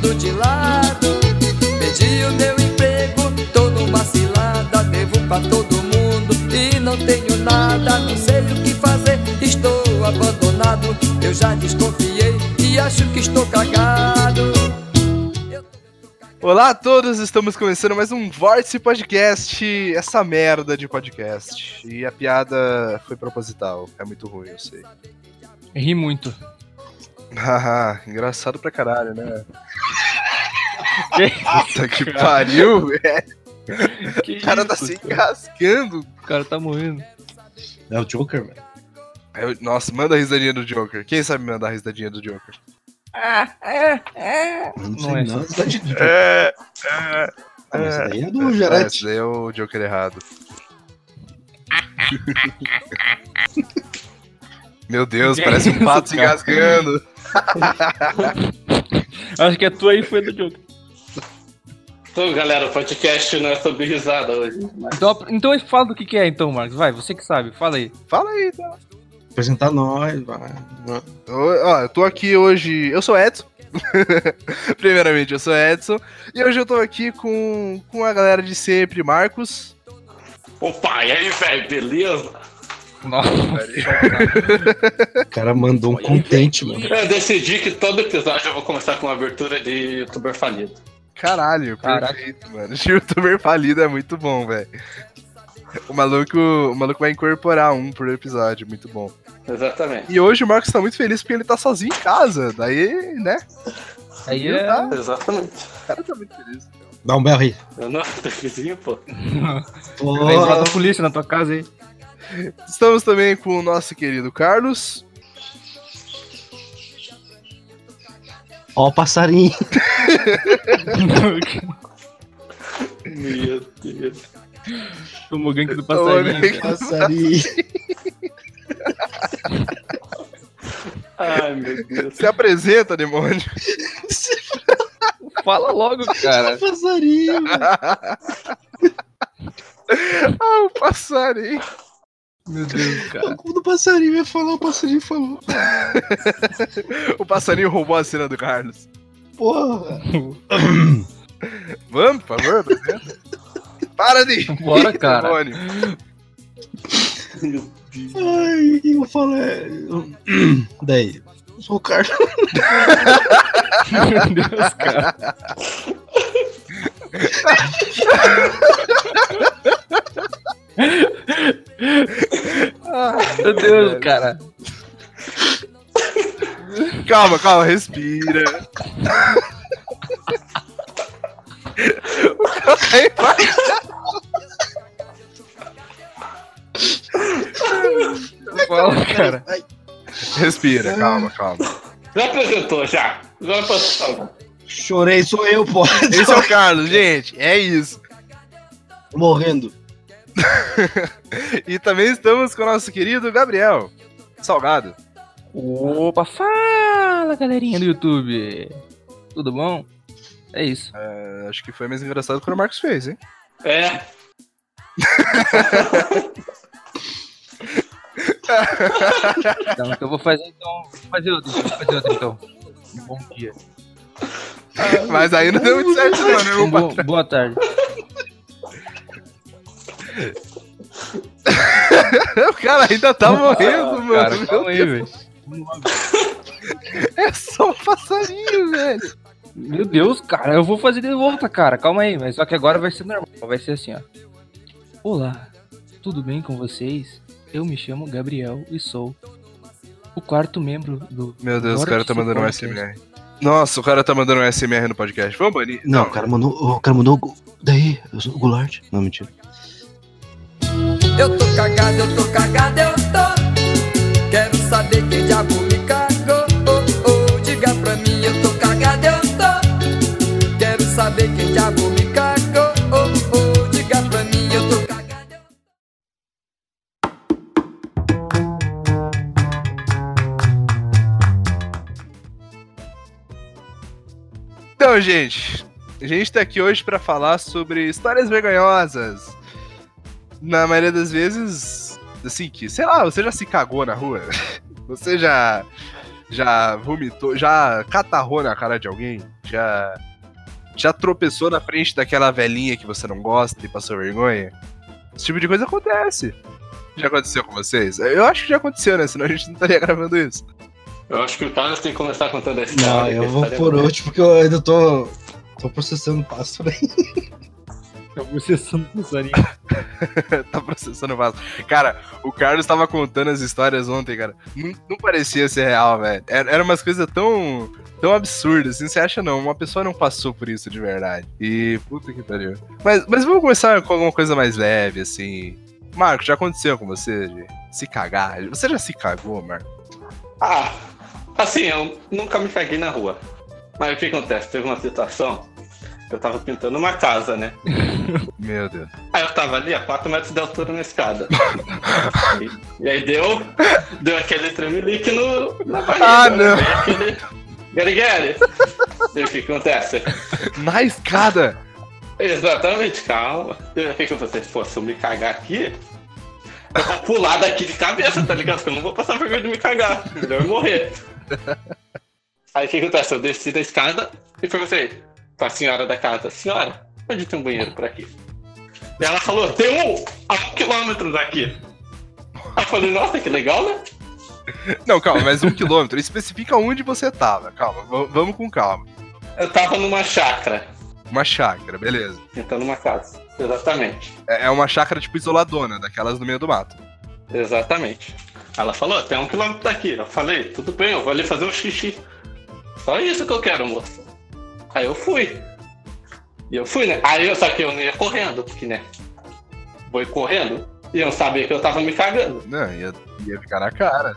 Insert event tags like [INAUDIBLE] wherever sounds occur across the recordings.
olhando de lado. Perdi o meu emprego, tô numa cilada. Devo pra todo mundo e não tenho nada. Não sei o que fazer, estou abandonado. Eu já desconfiei e acho que estou cagado. Olá a todos, estamos começando mais um Vórtice Podcast, essa merda de podcast. E a piada foi proposital, é muito ruim, eu sei. Ri muito. [LAUGHS] Haha, engraçado pra caralho, né? Que Puta que pariu, velho. [LAUGHS] Que O cara tá isso, se cara? engasgando. O cara tá morrendo. É o Joker, velho. Eu- Nossa, manda a risadinha do Joker. Quem sabe mandar a risadinha do Joker? Não Não sei é não. essa. Essa de- É, Ah, mas essa daí é do é, esse daí é o Joker errado. [LAUGHS] Meu Deus, Que parece um isso, pato se cara? engasgando. [LAUGHS] Acho que a tua aí foi do jogo. Então, galera, o podcast não é sobre risada hoje. Então, então fala do que, que é então, Marcos. Vai, você que sabe, fala aí. Fala aí, então. Apresentar nós, vai. Ó, eu tô aqui hoje. Eu sou Edson. [LAUGHS] Primeiramente, eu sou Edson. E hoje eu tô aqui com, com a galera de sempre, Marcos. Opa, e aí, velho, beleza? Nossa, O cara mandou um contente, mano. Eu decidi que todo episódio eu vou começar com uma abertura de youtuber falido. Caralho, Caraca. perfeito, mano. [LAUGHS] O youtuber falido é muito bom, velho. O maluco, o maluco vai incorporar um por episódio, muito bom. Exatamente. E hoje o Marcos tá muito feliz porque ele tá sozinho em casa. Daí, né? aí Viu, é. tá? Exatamente. O cara tá muito feliz. Dá um berro aí. Eu não [LAUGHS] tô vizinho, pô. Pô, Vai entrar a polícia na tua casa aí. Estamos também com o nosso querido Carlos. Ó o passarinho. Meu Deus. Tomou gank do passarinho. né? cara. Passarinho. Ai, meu Deus. Se apresenta, demônio. Fala logo, cara. passarinho. [LAUGHS] ah, o passarinho. Meu Deus, [LAUGHS] cara. Quando o passarinho ia falar, o passarinho falou. [LAUGHS] O passarinho roubou a cena do Carlos. Porra. [COUGHS] Vamos, por favor, apresenta. Para de. [LAUGHS] Bora, cara. demônio. Meu Deus. Ai, o que eu falo é. Daí. Eu sou o Carlos. Meu Deus, cara. [LAUGHS] Meu Deus, cara. Calma, calma, respira. o cara tá embaixo. Fala, cara. Respira, calma, calma. Já apresentou, já. Já passou. Chorei, sou eu, pô. Esse é o Carlos, gente. É isso. Morrendo. [LAUGHS] E também estamos com o nosso querido Gabriel Salgado. Opa, fala, galerinha do YouTube. Tudo bom? É isso. É, acho que foi mais engraçado que o Marcos fez, hein? É. Então, eu vou fazer então. Vou fazer outro, vou fazer outro então. Um bom dia. Mas aí não deu muito certo, não, né, boa tarde. [LAUGHS] O cara ainda tá morrendo, mano. Cara, calma aí, velho. É só um passarinho, velho. Meu Deus, cara, eu vou fazer de volta, cara. Calma aí, mas só que agora vai ser normal. Vai ser assim, ó. Olá, tudo bem com vocês? Eu me chamo Gabriel e sou o quarto membro do. Meu Deus, o cara tá mandando um. SMR. Nossa, o cara tá mandando um SMR no podcast. Vamos banir? Não, o cara mandou. O cara mandou. Daí, o Goulart. Não, mentira. Eu tô cagado, eu tô cagado, eu tô. Quero saber quem diabo me cagou. Oh, oh, diga pra mim, eu tô cagado, eu tô. Quero saber quem diabo me cagou. Oh, oh, diga pra mim, eu tô cagado. eu Então, gente, a gente tá aqui hoje pra falar sobre histórias vergonhosas. Na maioria das vezes, assim, que, sei lá, você já se cagou na rua? [LAUGHS] Você já Já vomitou, já catarrou na cara de alguém? Já. Já tropeçou na frente daquela velhinha que você não gosta e passou vergonha? Esse tipo de coisa acontece. Já aconteceu com vocês? Eu acho que já aconteceu, né? Senão a gente não estaria gravando isso. Eu acho que o Carlos tem que começar contando a Não, história. eu que a vou é por último, porque eu ainda tô, tô processando o passo aí. [LAUGHS] Tá processando o passarinho. [LAUGHS] tá processando o vaso. Cara, o Carlos tava contando as histórias ontem, cara. Não, não parecia ser real, velho. Era, era umas coisas tão, tão absurdas, assim. Você acha não? Uma pessoa não passou por isso de verdade. E puta que pariu. Mas, mas vamos começar com alguma coisa mais leve, assim. Marco, já aconteceu com você de se cagar? Você já se cagou, Marco? Ah, assim, eu nunca me caguei na rua. Mas o que acontece? Teve uma situação. Eu tava pintando uma casa, né? [LAUGHS] Meu Deus. Aí eu tava ali a 4 metros de altura na escada. [LAUGHS] e, e aí deu, deu aquele tremelique no, na barriga. Ah, né? não. Aquele. Gary. E o que acontece? Na escada! Exatamente, calma. E o que acontece? Pô, se eu me cagar aqui, eu vou pular daqui de cabeça, tá ligado? Porque eu não vou passar vergonha de me cagar. Melhor morrer. Aí o que acontece? Eu desci da escada e perguntei pra senhora da casa, senhora, onde tem um banheiro por aqui? E ela falou, tem um a um quilômetro daqui. Aí eu falei, nossa, que legal, né? Não, calma, mas um quilômetro. Especifica onde você tava. Calma, vamos com calma. Eu tava numa chácara, Uma chácara, beleza. pintando uma casa. Exatamente. É é uma chácara tipo isoladona, daquelas no meio do mato. Exatamente. Ela falou, tem um quilômetro daqui. Eu falei, tudo bem, eu vou ali fazer um xixi. Só isso que eu quero, moça. Aí eu fui. E eu fui, né? Aí eu só que eu não ia correndo, porque, né? Vou correndo. E eu não sabia que eu tava me cagando. Não, ia, ia ficar na cara.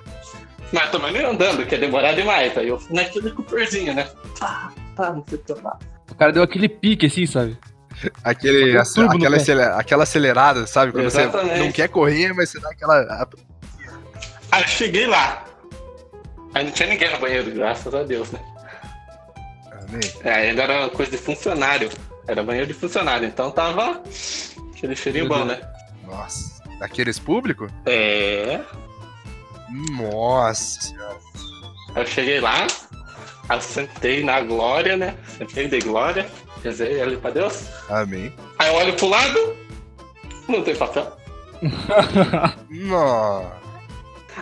Mas também não ia andando, que ia demorar demais. Aí eu fui naquele cooperzinho, né? Pá, pá, não sei o que lá. O cara deu aquele pique assim, sabe? Aquele, aquela, aquela acelerada, sabe? Quando você Exatamente. não quer correr, mas você dá aquela. Aí eu cheguei lá. Aí não tinha ninguém no banheiro, graças a Deus, né? É, ainda era coisa de funcionário. Era banheiro de funcionário. Então tava aquele cheirinho bom, né? Nossa. Daqueles públicos? É. Nossa eu cheguei lá, eu sentei na glória, né? Sentei de glória, rezei ali pra Deus. Amém. Aí eu olho pro lado, não tem papel. Nossa.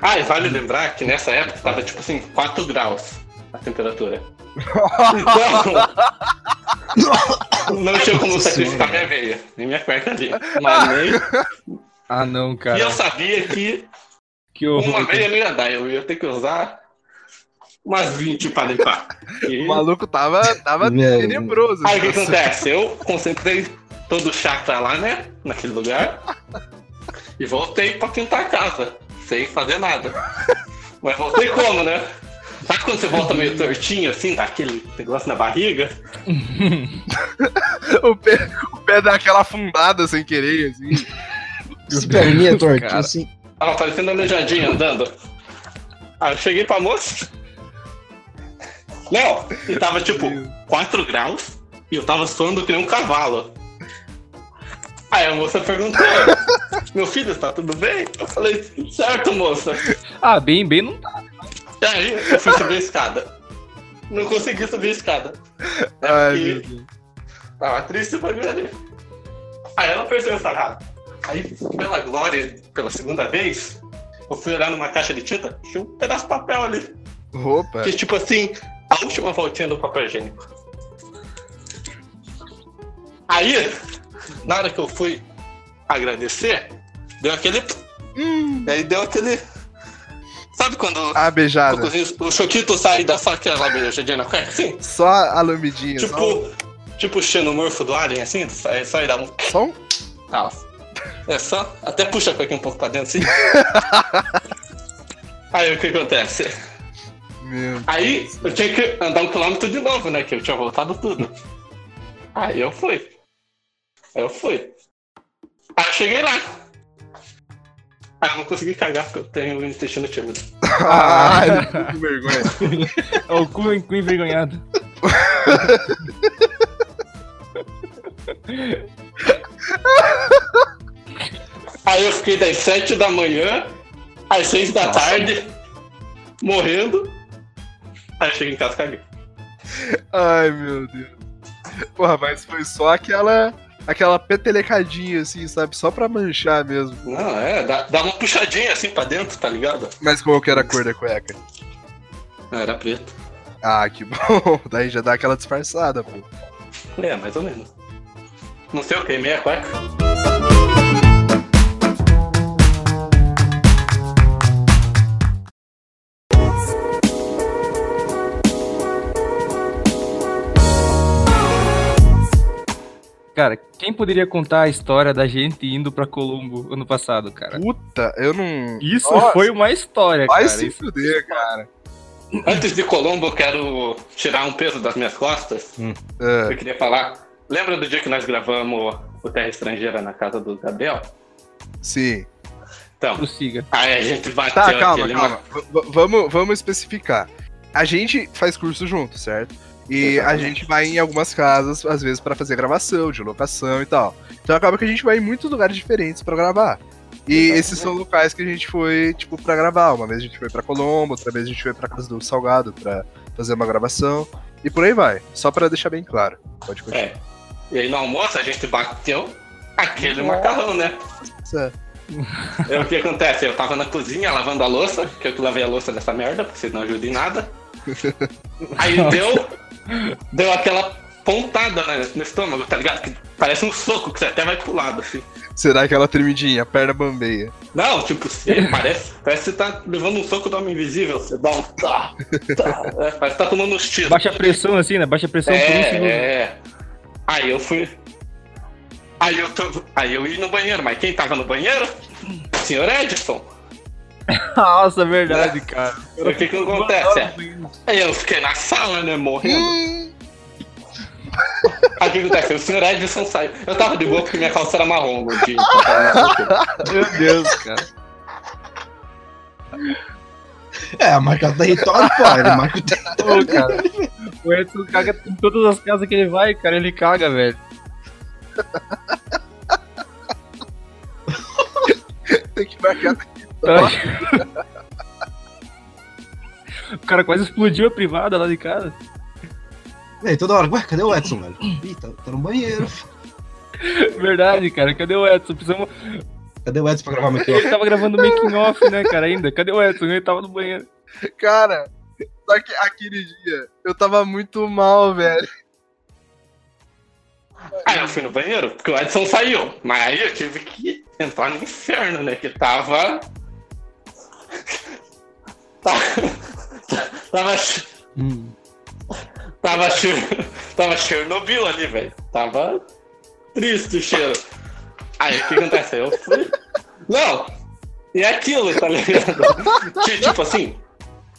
Ah, e vale lembrar que nessa época tava tipo assim, 4 graus a temperatura. [LAUGHS] Não tinha como Nossa sacrificar Senhora. minha veia, nem minha cueca ali. Mas [LAUGHS] nem... ah, não, cara. E eu sabia que Que uma meia não ia dar, eu ia ter que usar umas 20 pra limpar. E... O maluco tava, tava tenebroso. Aí o que acontece? Eu concentrei todo o chakra lá, né? Naquele lugar. E voltei pra pintar a casa. Sem fazer nada. Mas voltei como, né? Sabe quando você volta meio tortinho, assim, dá aquele negócio na barriga? [LAUGHS] o, pé, o pé dá aquela afundada sem querer, assim. As perninhas tortinhas assim. Tava parecendo aleijadinho andando. Aí eu cheguei pra moça. Não, e tava tipo 4 graus e eu tava suando que nem um cavalo. Aí a moça perguntou: Meu filho, tá tudo bem? Eu falei: Certo, moça. Ah, bem, bem não tá. E aí eu fui subir a escada. Não consegui subir a escada. Ai, E- meu Deus. Tava triste pra mim ali. Aí ela percebeu essa errado. Aí, pela glória, pela segunda vez, eu fui olhar numa caixa de tinta, tinha um pedaço de papel ali. Roupa. Que tipo assim, a última voltinha do papel higiênico. Aí, na hora que eu fui agradecer, deu aquele. Hum, Aí deu aquele. Sabe quando a o, beijada. cozinho- o choquito sai da aquela beijadinha na cueca, assim? Só a lambidinha. só, Tipo, tipo o xenomorfo do Alien, assim? Sai, sai da um. só um. Ah, é só. Até puxa a cueca um pouco pra dentro, assim. [LAUGHS] Aí o que acontece? Meu Aí eu tinha que andar um quilômetro de novo, né? Que eu tinha voltado tudo. Aí eu fui. Aí eu fui. Aí eu cheguei lá. Aí eu não consegui cagar porque eu tenho o intestino tímido. Ah, com vergonha. É o cu, cu envergonhado. Aí eu fiquei das 7 da manhã às 6 da Nossa. tarde, morrendo. Aí eu cheguei em casa e caguei. Ai, meu Deus. Porra, mas foi só aquela. Aquela petelecadinha, assim, sabe? Só pra manchar mesmo. Não, é, dá, dá uma puxadinha assim pra dentro, tá ligado? Mas qual que era a cor da cueca? Não, era preto. Ah, que [LAUGHS] bom. Daí já dá aquela disfarçada, pô. É, mais ou menos. Não sei o que, meia cueca. Cara, quem poderia contar a história da gente indo pra Colombo ano passado, cara? Puta, eu não. Isso Nossa, foi uma história, Vai cara. se Isso- fuder, cara. Antes de Colombo, eu quero tirar um peso das minhas costas. Ah, Eu queria falar. Lembra do dia que nós gravamos o Terra Estrangeira na casa do Gabriel? sim. Então, Prossiga. aí a gente bateu Tá, calma, aquele. calma. Vamos, vamos especificar. A gente faz curso junto, certo? E a Exatamente. gente vai em algumas casas, às vezes, pra fazer gravação, de locação e tal. Então acaba que a gente vai em muitos lugares diferentes pra gravar. E Exatamente. esses são locais que a gente foi, tipo, pra gravar. Uma vez a gente foi pra Colombo, outra vez a gente foi pra casa do Salgado pra fazer uma gravação. E por aí vai. Só pra deixar bem claro. Pode continuar. É. E aí no almoço a gente bateu aquele macarrão, né? E o que acontece? Eu tava na cozinha lavando a louça, que eu que lavei a louça dessa merda, porque vocês não ajudam em nada. [LAUGHS] Aí deu. Deu aquela pontada né, no estômago, tá ligado? Que parece um soco que você até vai pro lado, assim. Será aquela tremidinha, perna bambeia. Não, tipo, você- parece, parece que você tá levando um soco do homem invisível. Você dá um. Tá, tá, é, parece que tá tomando uns tiros. Baixa pressão assim, né? Baixa pressão por um segundo. É, é. Aí eu fui. Aí eu, tô... Aí eu ia no banheiro, mas quem tava no banheiro? Senhor Edson. [LAUGHS] Nossa, verdade, cara. E o que que acontece? Aí eu fiquei na sala, né, morrendo. Aí o que acontece? O senhor Edson saiu. Eu tava de boa porque minha calça era marrom, gordinho. Meu Deus, cara. É, a marca do território, pô. Ele marca o território. Cara. O Edson caga em todas as casas que ele vai, cara. Ele caga, velho. Tem que marcar. O cara quase explodiu a privada lá de casa. E aí, toda hora, ué, cadê o Edson, velho? Ih, tá, tá no banheiro. Verdade, cara. Cadê o Edson? Precisamos... Cadê o Edson pra gravar meu Ele tava gravando making off, né, cara, ainda. Cadê o Edson? Ele tava no banheiro. Cara, só que aquele dia eu tava muito mal, velho. Aí eu fui no banheiro, porque o Edson saiu. Mas aí eu tive que entrar no inferno, né? Que tava. Tava. Tava. Hum. Tava, che- tava Chernobyl ali, velho. Tava triste o cheiro. Aí o que acontece? Eu fui. Não! E é aquilo, tá ligado? Tinha, tipo assim,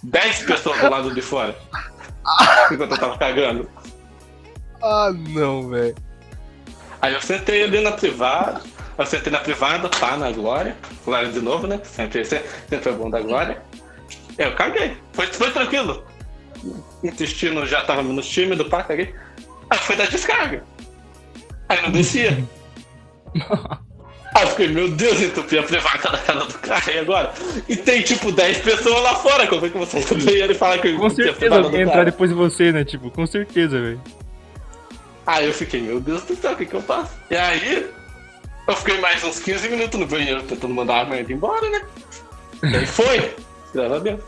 10 pessoas do lado de fora. Enquanto eu tava cagando. Ah, não, velho. Aí eu sentei ali na privada. Eu sentei na privada, tá, na Glória. Glória de novo, né? Sempre, [LAUGHS] sempre, é bom da Glória. Eu caguei. Foi, foi tranquilo. O intestino já tava menos tímido, pá, caguei. Aí foi da descarga. Aí não descia. [LAUGHS] Aí eu fiquei, meu Deus, entupi a privada da casa do cara, e agora? E tem tipo 10 pessoas lá fora. Como é que você entra no banheiro e fala que eu Com certeza alguém entrar cara? depois de você, né? Tipo, com certeza, velho. Aí eu fiquei, meu Deus do céu, o que que eu faço? E aí, eu fiquei mais uns 15 minutos no banheiro tentando mandar a merda embora, né? E aí foi, graças a Deus.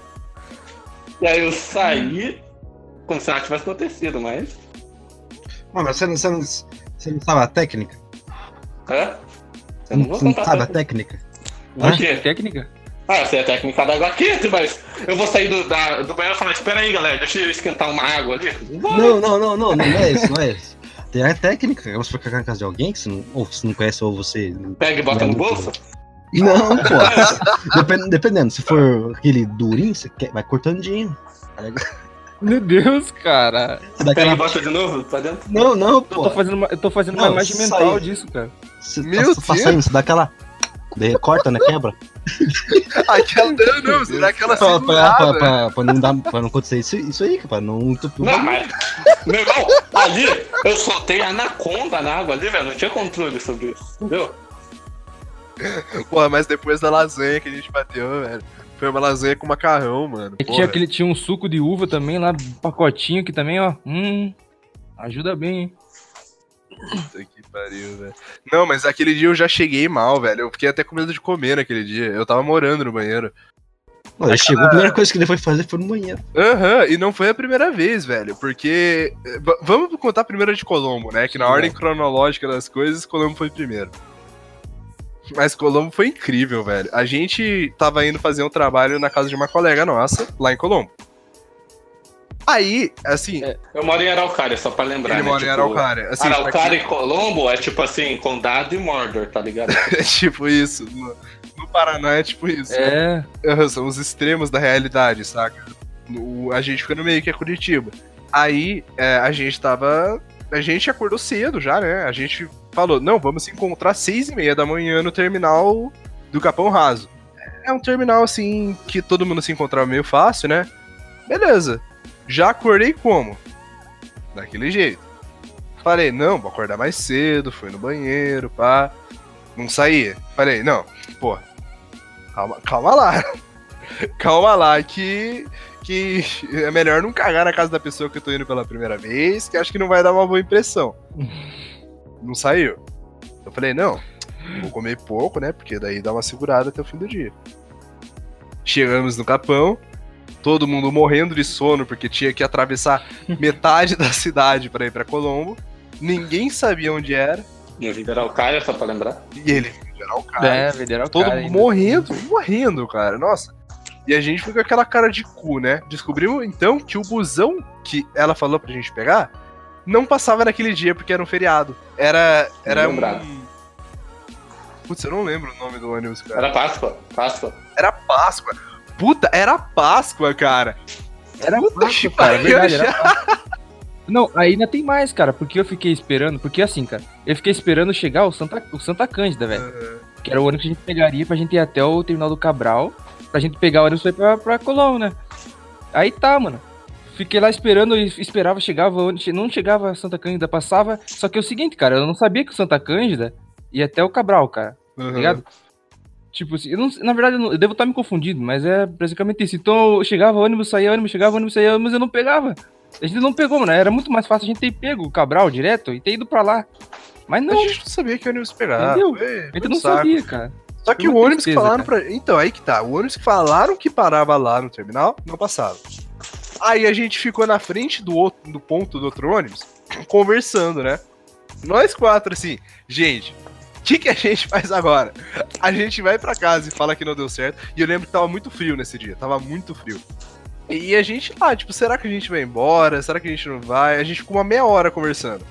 E aí eu saí como se nada tivesse acontecido, mas. Mano, mas você não, você, não, você não sabe a técnica? Hã? Eu não, não vou você não sabe a técnica? O quê? que é técnica? Ah, eu sei a técnica da água quente, mas eu vou sair do, da- do banheiro e falar, espera aí, galera, deixa eu esquentar uma água ali. Vou, Não, não, não, não, não é isso, não é isso. Tem a técnica, você for cagar na casa de alguém que você não, ou você não conhece ou você. Pega e bota no bolso. Não, pô. [LAUGHS] Depend- dependendo, se for aquele durinho, você quer, vai cortandinho. tá ligado? Meu Deus, cara. Pega e bota de novo pra dentro. Não, não, Eu pô. tô fazendo uma, eu tô fazendo uma Não, imagem sai. mental disso, cara. Você Meu tá, tá Deus. saindo, você dá aquela. Corta, né? Quebra. [LAUGHS] Aquela. Não, não, você dá aquela Pra, pra, pra, pra, pra não dar, pra não acontecer isso, isso aí, pra não entupir Não, mas. Meu irmão, ali eu soltei anaconda na água ali, velho. Não tinha controle sobre isso, entendeu? Porra, mas depois da lasanha que a gente bateu, velho. Foi uma lasanha com macarrão, mano. E tinha, aquele, tinha um suco de uva também lá, pacotinho, que também, ó. Hum. Ajuda bem, hein? Pariu, velho. Não, mas aquele dia eu já cheguei mal, velho. Eu fiquei até com medo de comer naquele dia. Eu tava morando no banheiro. Ele chegou, a primeira coisa que ele foi fazer foi no banheiro. Aham, e não foi a primeira vez, velho. Porque. v- Vamos contar a primeira de Colombo, né? Que na ordem cronológica das coisas, Colombo foi primeiro. Mas Colombo foi incrível, velho. A gente tava indo fazer um trabalho na casa de uma colega nossa, lá em Colombo. Aí, assim, Eu moro em Araucária, só pra lembrar. ele né? mora em Tipo, Araucária. Assim, Araucária e Colombo é tipo assim, Condado e Mordor, tá ligado? [LAUGHS] É tipo isso. No, no Paraná é tipo isso. É. Aham, São os extremos da realidade, saca? No- a gente fica no meio que é Curitiba. Aí é, a gente tava. A gente acordou cedo já, né? A gente falou, não, vamos se encontrar às seis e meia da manhã no terminal do Capão Raso. É um terminal assim que todo mundo se encontrava meio fácil, né? Beleza. Já acordei como? Daquele jeito. Falei, não, vou acordar mais cedo, fui no banheiro, pá. Não saía. Falei, não, pô, calma, calma lá. [LAUGHS] calma lá, que, que é melhor não cagar na casa da pessoa que eu tô indo pela primeira vez, que acho que não vai dar uma boa impressão. [LAUGHS] não saiu. Eu falei, não, vou comer pouco, né? Porque daí dá uma segurada até o fim do dia. Chegamos no Capão, todo mundo morrendo de sono porque tinha que atravessar [LAUGHS] metade da cidade para ir para Colombo. Ninguém sabia onde era. Vim de Araucária, só pra lembrar. E ele, geral, cara, É, o todo cara mundo morrendo, morrendo, cara. Nossa. E a gente foi com aquela cara de cu, né? Descobrimos então que o busão que ela falou pra gente pegar não passava naquele dia porque era um feriado. Era. Era um. Putz, eu não lembro o nome do ônibus, cara. Era Páscoa, Páscoa. Era Páscoa. Puta, era Páscoa, cara. Era Puta que cara, verdade, já. era. Não, ainda tem mais, cara, porque eu fiquei esperando, porque assim, cara, eu fiquei esperando chegar o Santa, o Santa Cândida, velho. Que era o ônibus que a gente pegaria pra gente ir até o terminal do Cabral, pra gente pegar o ônibus pra ir pra, pra Colombo, né? Aí tá, mano. Fiquei lá esperando, e esperava, chegava, não chegava a Santa Cândida, passava. Só que é o seguinte, cara, eu não sabia que o Santa Cândida ia até o Cabral, cara, Uhum. tá ligado? Tipo assim, eu não- na verdade eu, não- eu devo estar me confundindo, mas é basicamente isso. Então eu chegava ônibus, saía ônibus, chegava ônibus, saía ônibus, eu não pegava. A gente não pegou, mano. Era muito mais fácil a gente ter pego o Cabral direto e ter ido pra lá. Mas A não, gente não sabia que ônibus pegar. Entendeu? Foi- a gente não saco. sabia, cara. Só que o ônibus que tristeza, falaram pra. Então, aí que tá. O ônibus que falaram que parava lá no terminal, não passava. Aí a gente ficou na frente do, outro, do ponto do outro ônibus, [CLEARS THROAT] conversando, né? Nós quatro, assim, gente, que, que a gente faz agora? A gente vai pra casa e fala que não deu certo. E eu lembro que tava muito frio nesse dia, tava muito frio. E a gente lá, tipo, será que a gente vai embora? Será que a gente não vai? A gente ficou uma meia hora conversando.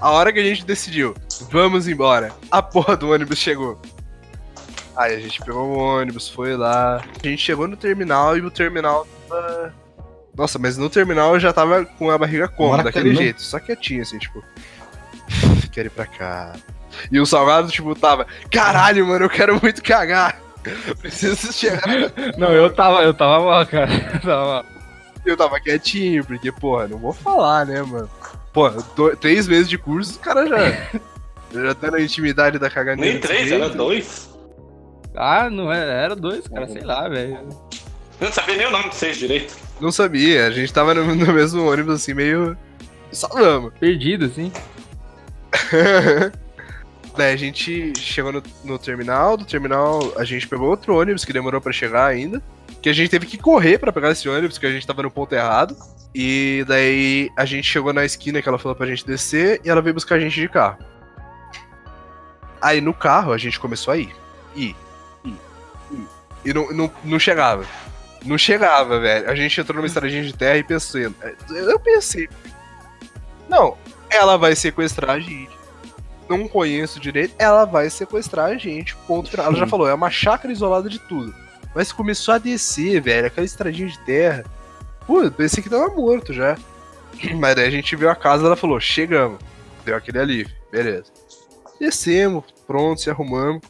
A hora que a gente decidiu, vamos embora, a porra do ônibus chegou. Aí a gente pegou o ônibus, foi lá. A gente chegou no terminal e o terminal tava. Nossa, mas no terminal eu já tava com a barriga como? Daquele jeito, só quietinho, assim, tipo. Quero ir pra cá. E o salgado, tipo, tava. Caralho, mano, eu quero muito cagar. [LAUGHS] Preciso chegar. Não, eu tava, eu tava mal, cara. [LAUGHS] Eu tava mal. Eu tava quietinho, porque, porra, não vou falar, né, mano? Pô, três meses de curso, o cara já. [LAUGHS] já tá na intimidade da caganeira. Nem três, era dois. Ah, não era, era dois, cara, sei lá, velho. Eu não sabia nem o nome de vocês direito. Não sabia, a gente tava no, no mesmo ônibus, assim, meio. Só vamos. Perdido, assim. Daí a gente chegou no, no terminal, do terminal a gente pegou outro ônibus que demorou pra chegar ainda. Que a gente teve que correr pra pegar esse ônibus, porque a gente tava no ponto errado. E daí a gente chegou na esquina que ela falou pra gente descer e ela veio buscar a gente de carro. Aí no carro a gente começou a ir. Ir. Ir. ir. E não, não, não chegava. Não chegava, velho. A gente entrou numa estradinha de terra e pensei. Eu pensei. Não, ela vai sequestrar a gente não conheço direito, ela vai sequestrar a gente. Ponto final. Ela já falou, é uma chácara isolada de tudo. Mas começou a descer, velho, aquela estradinha de terra. Pô, eu pensei que tava morto já. [CLEARS THROAT] Mas daí a gente viu a casa ela falou, chegamos. Deu aquele alívio, beleza. Descemos, pronto, se arrumamos.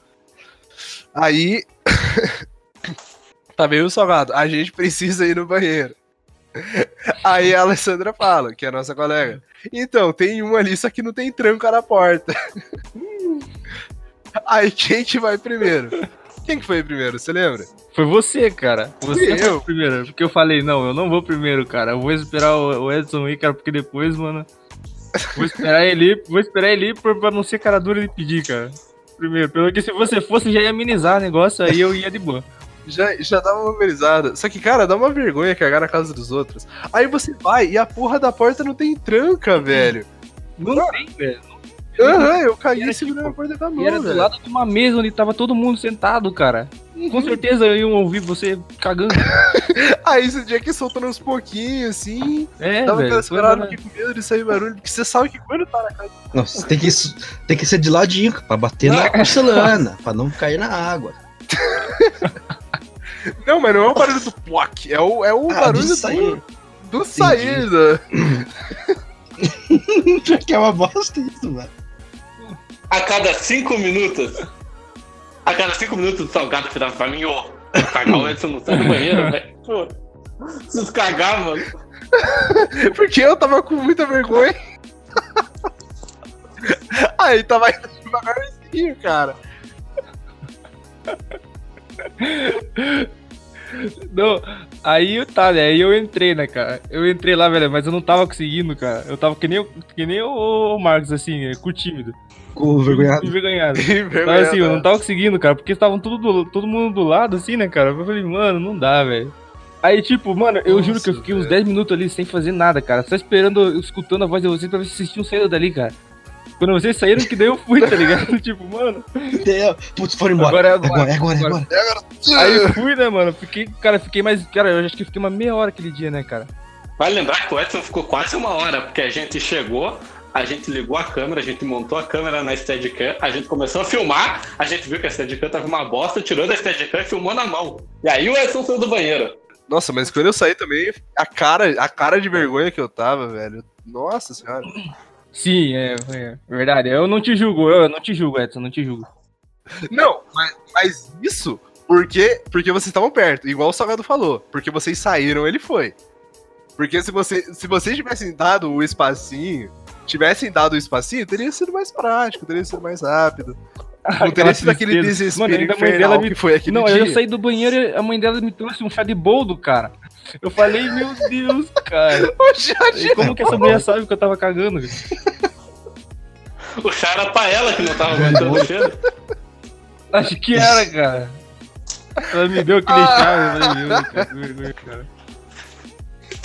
Aí. [COUGHS] tá meio salgado. A gente precisa ir no banheiro. Aí a Alessandra fala, que é a nossa colega. Então, tem um ali, só que não tem tranca na porta. [LAUGHS] Aí quem que vai primeiro? Quem que foi primeiro, você lembra? Foi você, cara. Você foi eu. primeiro. Porque eu falei, não, eu não vou primeiro, cara. Eu vou esperar o Edson ir, cara, porque depois, mano. Vou esperar ele vou esperar ele pra, pra não ser cara dura de pedir, cara. Primeiro, pelo que se você fosse, já ia amenizar o negócio, aí eu ia de boa. Já, já dava uma amenizada. Só que, cara, dá uma vergonha cagar na casa dos outros. Aí você vai e a porra da porta não tem tranca, velho. Não tem, velho. Aham, eu caguei Era segurando tipo- a porta da E mão, era do velho. lado de uma mesa onde tava todo mundo sentado, cara. Com certeza iam ouvir você cagando. [LAUGHS] Aí você tinha que soltando uns pouquinhos, assim. É, Tava velho. desesperado foi- aqui com medo de sair barulho. Porque você sabe que quando tá na casa. Não, você tem que, tem que ser de ladinho, pra bater na porcelana, pra não cair na água. [LAUGHS] Não, mas não é o barulho do ploc. É o, é o Ah, barulho do, sair. do sair. da- [LAUGHS] que é uma bosta isso, velho. A cada cinco minutos. A cada cinco minutos o salgado virava pra mim, ô. Cagar o Edson no sai do banheiro, [LAUGHS] velho. Pô, Preciso cagar, mano. Porque eu tava com muita vergonha. [LAUGHS] Aí tava indo devagarzinho, cara. [LAUGHS] Não, aí tá, né? Aí eu entrei, né, cara? Eu entrei lá, velho, mas eu não tava conseguindo, cara. Eu tava que nem, o- que nem o Marcos, assim, é, com tímido. Com vergonhado. Envergonhado. [LAUGHS] Mas Envergonhado. assim, eu não tava conseguindo, cara, porque estavam tudo do- todo mundo do lado, assim, né, cara? Eu falei, mano, não dá, velho. Aí, tipo, mano, eu juro que eu Nossa, fiquei uns velho. 10 minutos ali sem fazer nada, cara. Só esperando, escutando a voz de vocês pra ver se vocês tinham saído dali, cara. Quando vocês saíram, que daí eu fui, tá ligado? [LAUGHS] tipo, mano. Putz, foram embora. Agora é É agora. agora, é agora, é agora. Aí eu fui, né, mano? Fiquei, cara, fiquei mais. Cara, eu acho que fiquei uma meia hora aquele dia, né, cara? Vale lembrar que o Edson ficou quase uma hora, porque a gente chegou, a gente ligou a câmera, a gente montou a câmera na Steadicam, a gente começou a filmar, a gente viu que a Steadicam tava uma bosta, tirou da Steadicam e filmou na mão. E aí o Edson saiu do banheiro. Nossa, mas quando eu saí também, a cara, a cara de vergonha que eu tava, velho. Nossa senhora. Sim, é, é verdade. Eu não te julgo, eu não te julgo, Edson, não te julgo. Não, mas, mas isso porque, porque vocês estavam perto, igual o Salgado falou. Porque vocês saíram, ele foi. Porque se, você, se vocês tivessem dado o espacinho, tivessem dado o espacinho, teria sido mais prático, teria sido mais rápido. [LAUGHS] Não teria sido aquele desespero Mano, ainda a mãe infernal dela me- que foi aquele Não, dia. eu saí do banheiro e a mãe dela me trouxe um chá de boldo, cara. Eu falei, meu Deus, cara. [LAUGHS] E como que essa mulher sabe que eu tava cagando? cara? O chá era pra ela que não tava aguentando o cheiro. Acho que era, cara. Ela me deu aquele Ah. falei, meu Deus, cara, que vergonha, cara.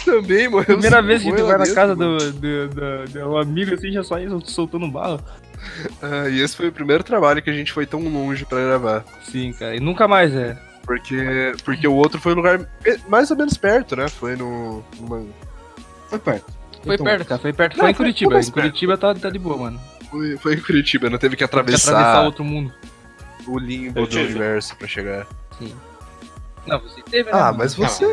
também morreu. Primeira vez que tu vai na dentro, casa mano. do, do, do, um amigo assim, já sai soltando bala. Ah, e esse foi o primeiro trabalho que a gente foi tão longe pra gravar. Sim, cara. E nunca mais, é. Porque, porque o outro foi um lugar mais ou menos perto, né? Foi no. Numa, Foi perto. Foi Então, perto, cara. Foi perto. Não, Foi em foi- Curitiba. Em Curitiba tá, tá de boa, mano. foi, foi em Curitiba, não teve que Tem que atravessar, atravessar outro mundo. o limbo do universo pra chegar. Sim. Não, você teve, né? Ah, mano? mas você.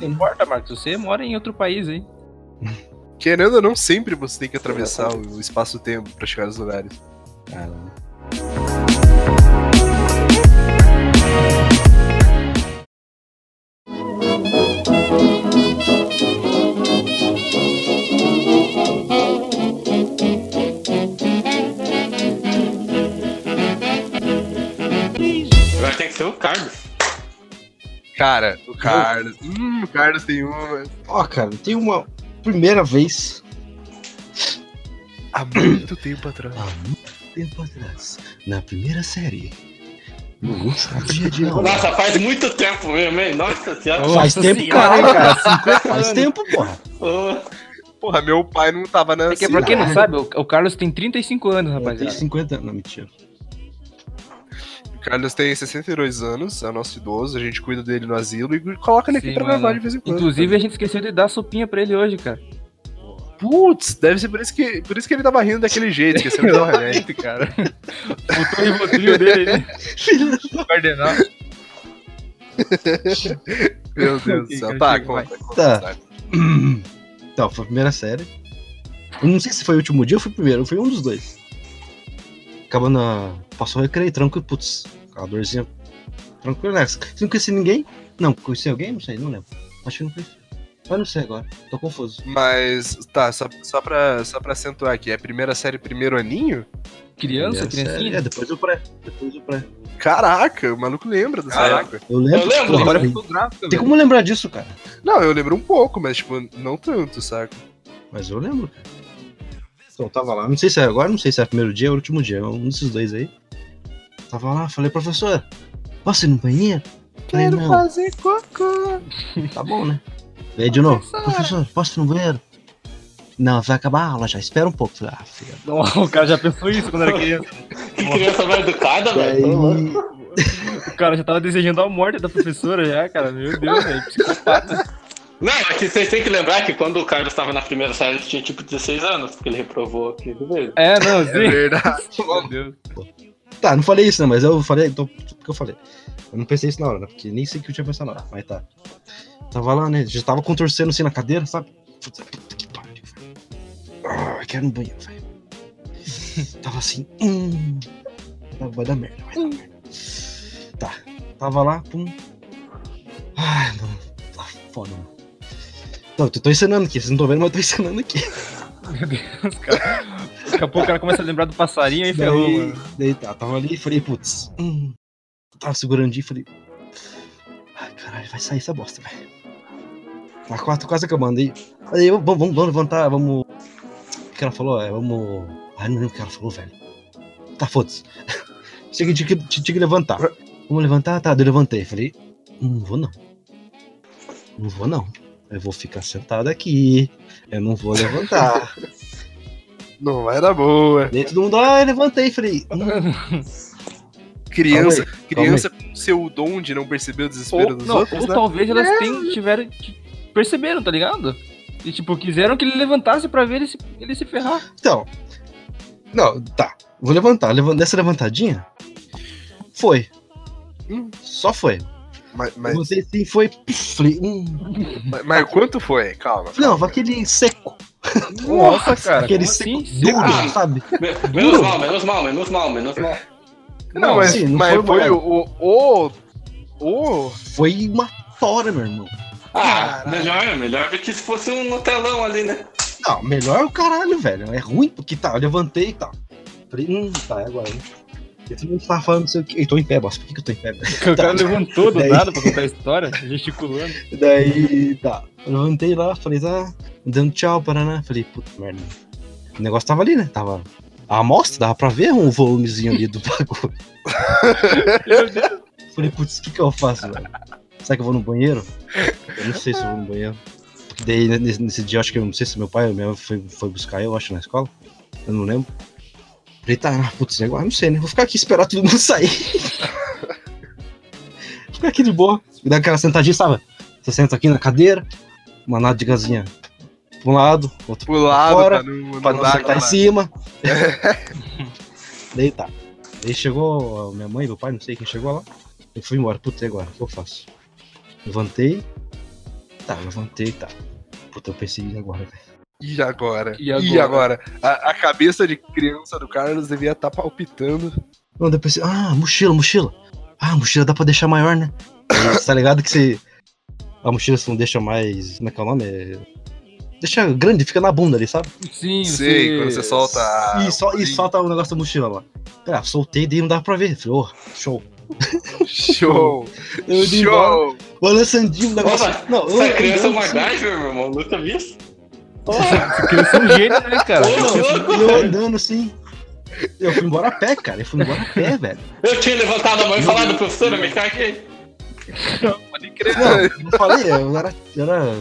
Não importa, Marcos. Você mora em outro país, hein? [LAUGHS] Querendo ou não, sempre você tem que atravessar o espaço-tempo pra chegar nos lugares. Caramba. Ser o Carlos. Cara, o Carlos. Hum, o Carlos tem uma. Ó, cara, tem uma primeira vez Há muito tempo atrás. há muito tempo atrás, na primeira série. No último dia de aula. Nossa, faz muito tempo mesmo, hein? Nossa senhora. Faz Nossa tempo, senhora, cara, cara. Faz tempo, porra. Porra, meu pai não tava na. É que, pra quem não sabe, o, o Carlos tem 35 anos, Eu rapaziada. 50 anos. Não, mentira. O Carlos tem 62 anos, é nosso idoso, a gente cuida dele no asilo e coloca ele aqui Sim, pra mano. gravar de vez em quando. Inclusive, a gente esqueceu de dar sopinha pra ele hoje, cara. Putz, deve ser por isso que, por isso que ele tava rindo daquele jeito, esqueceu de dar o remédio. cara. Botou o rivotril dele, né? O [LAUGHS] cardenal. Meu Deus do céu. cara, Tá, conta, conta. Tá. tá. Então, foi a primeira série. Eu não sei se foi o último dia ou foi o primeiro, foi um dos dois. Acabando a... Passou o recreio, tranquilo, putz, aquela dorzinha. Tranquilo, né? Você não conhecia ninguém? Não, conhecia alguém? Não sei, não lembro. Acho que não conhecia. Mas não sei agora, tô confuso. Mas, tá, só, só, pra, só pra acentuar aqui, é primeira série, primeiro aninho? Criança, criancinha? É, depois do pré. Depois do pré. Caraca, o maluco lembra dessa Caraca. época. Eu lembro. Eu lembro, Agora ficou gráfico, Tem como lembrar disso, cara. Não, eu lembro um pouco, mas, tipo, não tanto, saca? Mas eu lembro, cara. Então, eu tava lá, não sei se é agora, não sei se é o primeiro dia ou o último dia, um desses dois aí. Tava lá, falei, professor, posso ir no banheiro? Falei, não, fazer cocô. tá bom, né? Veio de novo, professor, posso ir no banheiro? Não, vai acabar a aula já, espera um pouco. Falei, ah, filha. Não, o cara já pensou isso quando era [LAUGHS] criança. Que criança mais educada, velho. O cara já tava desejando a morte da professora já, cara. Meu Deus, velho. Psicopata. Não, é que vocês têm que lembrar que quando o Carlos estava na primeira série, ele tinha tipo 16 anos, porque ele reprovou aqui do mesmo. É, não, É sim. verdade. [LAUGHS] Meu Deus. tá, não falei isso, né? Mas eu falei, então, o que eu falei? Eu não pensei isso na hora, né? Porque nem sei o que eu tinha pensado na hora, mas tá. Tava lá, né? Já tava contorcendo assim na cadeira, sabe? Puta, que pariu, velho. Ah, quero no banheiro, velho. [LAUGHS] Tava assim, hum. Vai dar merda, vai dar merda. Tá, tava lá, pum. Ai, mano, tá foda, mano. Não, eu tô ensinando aqui, vocês não estão vendo, mas eu tô ensinando aqui. Meu Deus, cara. Daqui a pouco o cara começa a lembrar do passarinho e ferrou, mano. daí tá, tava ali e falei, putz, hum, tava segurando e falei, ai caralho, vai sair essa bosta, velho. A quatro quase acabando aí. Aí, eu, vamos, vamos, levantar, vamos. O que ela falou? É, vamos. Ai, não lembro o que ela falou, velho. Tá, foda-se. [LAUGHS] Tinha que, tinha, que, tinha que levantar. Vamos levantar? Tá, eu levantei. Falei, não vou não. Não vou não. Eu vou ficar sentado aqui. Eu não vou levantar. [LAUGHS] Não vai dar boa. daí todo mundo, ah, eu levantei. Falei, hum, [LAUGHS] Criança, Calma criança com seu dom de não perceber o desespero Ou, dos não, outros, ou né? talvez elas tenham, tiveram. que- Perceberam, tá ligado? E tipo, quiseram que ele levantasse pra ver ele se, ele se ferrar. Então. Não, tá. Vou levantar. Levan- Dessa levantadinha. Foi. Hum. Só foi. Mas, mas, Levantei assim, foi. hum. mas- mas quanto foi? Calma. Não, calma. aquele seco. Nossa, cara. aquele seco assim? duro, Ah. sabe? Me- Menos mal, menos mal, menos mal, menos mal. Não, mas, sim, não mas foi foi, o, o, o. Foi uma tora, meu irmão. Ah, Caralho. melhor, melhor do que se fosse um Nutelão ali, né? Não, melhor é o caralho, velho. É ruim porque tá, eu levantei e tal. Falei, hum, tá, é agora. né? Todo mundo tava falando, não sei o que. Eu tô em pé, bosta. Por que, que eu tô em pé? [LAUGHS] O cara levantou do Daí- nada pra contar a história, gesticulando. [LAUGHS] Daí, tá. Eu levantei lá, falei, tá, dando tchau, Paraná. Falei, puta merda. O negócio tava ali, né? Tava. A amostra, dava pra ver um volumezinho ali do [LAUGHS] bagulho. Falei, putz, o que que eu faço, velho? Será que eu vou no banheiro? Eu não sei se eu vou no banheiro. Porque daí, nesse, nesse dia, acho que eu não sei se meu pai ou minha mãe foi, foi buscar eu, acho, na escola. Eu não lembro. Falei, tá, putz, agora não sei, né? Vou ficar aqui esperar todo mundo sair. [LAUGHS] ficar aqui de boa. Me dá aquela sentadinha, sabe? Você senta aqui na cadeira, uma nádegazinha pra um lado, outro Pro lado, fora, pra não, pra não sentar em cima. [LAUGHS] Daí tá. Daí chegou a minha mãe, meu pai, não sei quem chegou lá. Eu fui embora. Puta, e agora? O que eu faço? Levantei. Tá, levantei, tá. Puta, eu pensei agora, velho. E agora? E E agora? agora? A, a cabeça de criança do Carlos devia estar palpitando. Não, pensei, ah, mochila, mochila. Ah, mochila dá pra deixar maior, né? [LAUGHS] Tá ligado que você. A mochila você não deixa mais. Como é que é o nome? É... Deixa grande, fica na bunda ali, sabe? Sim, Sei, quando você solta. e, sol- e sim. solta o negócio da mochila lá. Ah, soltei, daí não dava pra ver. Falei, ô, show. Show! [LAUGHS] Eu Show! balançandinho o negócio. Opa, não, Essa eu- criança é uma MacGyver, meu irmão. Nunca vi isso. Criança é um gênio, né, cara? Eu andando assim. Eu fui embora a pé, cara. Eu fui embora a pé, velho. Eu tinha levantado a mão e falado, professora, me caguei. Pode crer. Não, não falei, eu era. Era.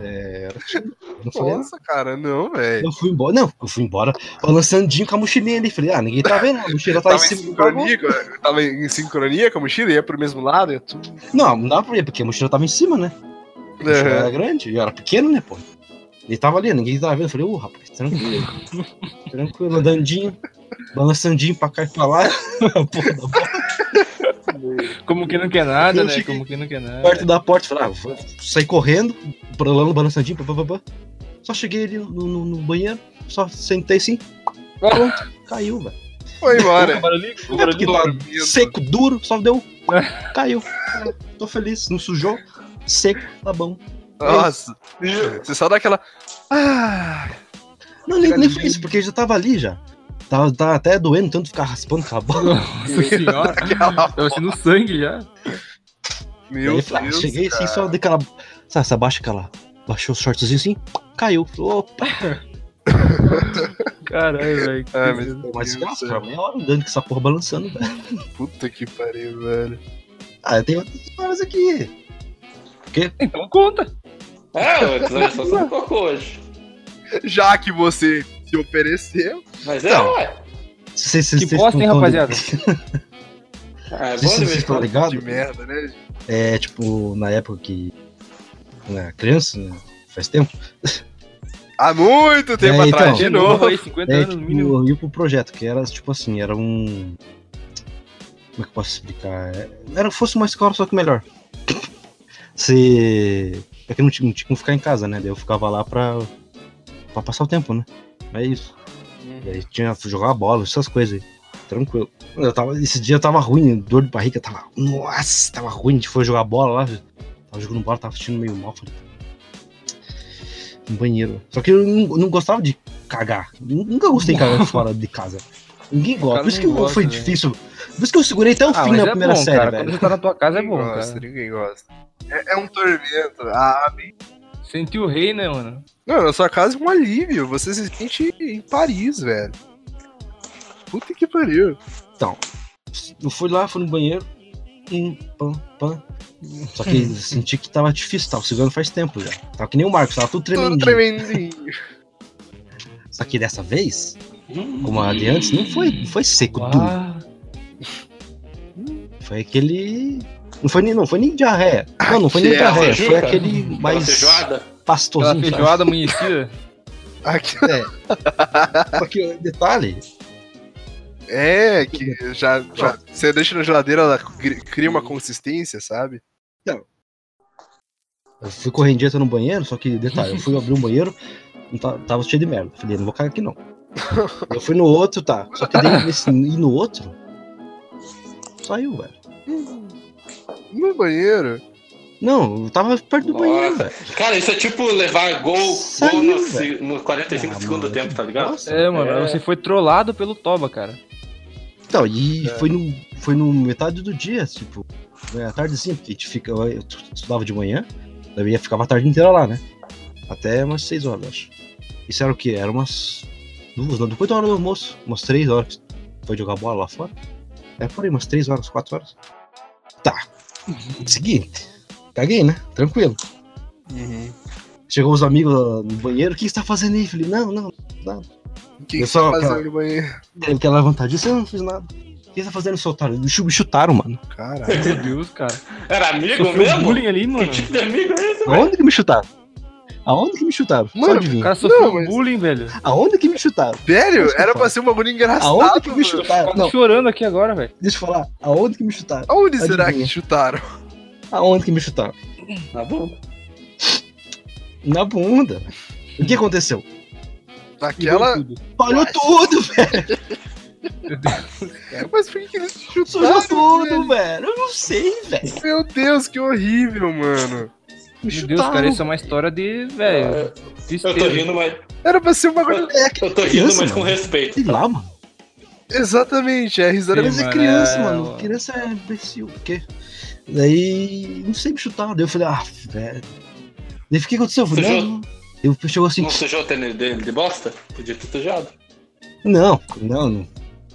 É, era não falei. Nossa, cara, não, velho. Eu fui embora. Não, eu fui embora balançandinho com a mochilinha ali. Falei, ah, ninguém tá vendo, a mochila tá em Tava em, cima do bagulho. sincronia, com- tava em sincronia com a mochila, ia pro mesmo lado, ia tudo. Não, não dava pra ver, porque a mochila tava em cima, né? A mochila era grande, e eu era pequeno, né, pô? Ele tava ali, ninguém tava vendo. Eu falei, ô, rapaz, tranquilo. [LAUGHS] tranquilo, andandinho, balançandinho pra cá e pra lá. [LAUGHS] Como que não quer nada, Eu né? Como que não quer nada. perto da porta, falei, ah, vou sair correndo, brolando, balançandinho, pá, pá, pá, pá. Só cheguei ali no, no- no banheiro, só sentei assim, pronto, caiu, velho. Foi embora. O barulhinho, o tá seco, duro, só deu, [LAUGHS] caiu. Tô feliz, não sujou, seco, tá bom. Nossa, você só dá aquela. Ah, Não, nem, nem foi isso, porque já tava ali já. Tava, tava até doendo tanto ficar raspando aquela bola. Nossa senhora. Tava sendo sangue já. Meu Aí, ah, Deus. cheguei assim, cara. só dei aquela. Sabe, você abaixa aquela. Baixou os shortzinho assim, caiu. Opa! Caralho, velho. que Ah, mas- nossa, do pra céu. meia hora andando com essa porra balançando, velho. Puta que pariu, velho. Ah, eu tenho outras histórias aqui. Então conta. É, o episódio só sobre cocô hoje. Já que você se ofereceu. Mas é, Então. ué. Vocês, vocês, Que bosta, hein, rapaziada? Ah, [LAUGHS] é bom de em estão quando. Que ligados? merda, né? É, tipo, na época que. Né, criança, né? Faz tempo. Há muito tempo É, então. atrás, de De novo. aí, 50 É, anos no mínimo. tipo, eu ia pro projeto, que era tipo assim, era um. Como é que eu posso explicar? É, Era fosse uma escola, só que melhor. [LAUGHS] Você. É que não tinha, não tinha como ficar em casa, né? Daí eu ficava lá pra. pra passar o tempo, né? É isso. E aí tinha jogar bola, essas coisas aí. Tranquilo. Eu tava, esse dia eu tava ruim, dor de barriga, tava. Nossa, tava ruim. A gente foi jogar bola lá. Tava jogando bola, tava assistindo meio mal. Falei. No banheiro. Só que eu não, não gostava de cagar. Nunca gostei de cagar [LAUGHS] fora de casa. Ninguém gosta. Por isso que gosta, foi velho. difícil. Por isso que eu segurei até o Ah, fim na é primeira bom, série, cara. velho. Quando você tá na tua casa é bom, gosta, cara. ninguém gosta. É, é um tormento. Ah, bem- Sentiu o rei, né, mano? não, na sua casa é um alívio. Você se sente em Paris, velho. Puta que pariu. Eu fui lá, fui no banheiro. Hum, pam, pam. Só que eu [LAUGHS] senti que tava difícil, tava segurando faz tempo já. Tava que nem o Marcos, tava tudo Tudo tremendinho. tremendinho. Só que dessa vez, como a de antes, não foi, não foi seco duro. Ah, Foi aquele. Não foi nem, não foi nem diarreia. Não, não foi nem Aquela diarreia. Foi aquele aquela mais feijoada. aquela pastosinho. sabe? feijoada amanhecida. [LAUGHS] Aqui- Só que o detalhe, É, que já, já. Você deixa na geladeira, ela cri- cria uma consistência, sabe? eu fui correndo direto no banheiro, só que detalhe, eu fui abrir um banheiro, não ta- tava cheio de merda. Falei, não vou cair aqui não. Eu fui no outro, tá. Só que daí nesse ir no outro, saiu, velho. No banheiro. Não, eu tava perto do banheiro, velho. Cara, isso é tipo levar gol, gol Saiu, no, velho. se- no 45 Ah, do segundo mano. tempo, tá ligado? Nossa. É, mano, É. você foi trollado pelo Toba, cara. Então, e É. foi, no, foi no metade do dia, tipo, né, à tardezinha, porque a gente fica, eu estudava de manhã, daí eu ia- ficava a tarde inteira lá, né? Até umas 6 horas, eu acho. Isso era o quê? Era umas duas, não, depois da hora do almoço, umas 3 horas. Foi jogar bola lá fora. É por aí, umas 3 horas, 4 horas. Tá. Seguinte, caguei, né? Tranquilo. Chegou os amigos lá no banheiro, o que você tá fazendo aí? Falei, não, não, nada. O que, Eu que só- você tá fazendo no banheiro? Daí aquela vontade, disse, eu não fiz nada. O que você tá fazendo, seu otário? Me chu- me chutaram, mano. Caralho. Meu Deus, cara. Era amigo Sofreu mesmo? bullying ali, Que mano. tipo de amigo é esse? Aonde que me chutaram? Aonde que me chutaram? Só Mano, O cara sofreu Não, mas- bullying, velho. Aonde que me chutaram? Sério? Era pra ser um bagulho engraçado. Aonde que me mano. chutaram? Tô chorando aqui agora, velho. deixa eu falar. Aonde que me chutaram? Aonde será que chutaram? Aonde que me chutaram? Tá bom. Na bunda. O que aconteceu? Naquela. Tudo. Falhou tudo, velho. Meu Deus. Mas por que, eles Sujou chutaram? tudo, velho? velho. Eu não sei, velho. Meu Deus, que horrível, mano. Me Meu Deus, cara, chutaram. isso é uma história de, velho. Eu tô rindo, mas. Era pra ser um bagulho. É Eu tô rindo, criança, mas com mano. respeito. Sei lá, mano. Exatamente, é a risada. Sim, Mas é mano, criança, é- mano. Criança é imbecil. O quê? Daí, não sei me chutar. Daí eu falei, ah, velho. Daí o que aconteceu? Eu falei, Sujou? não. Eu chegou assim, Não sujou o tênis dele de bosta? Podia ter sujado. não, não, não.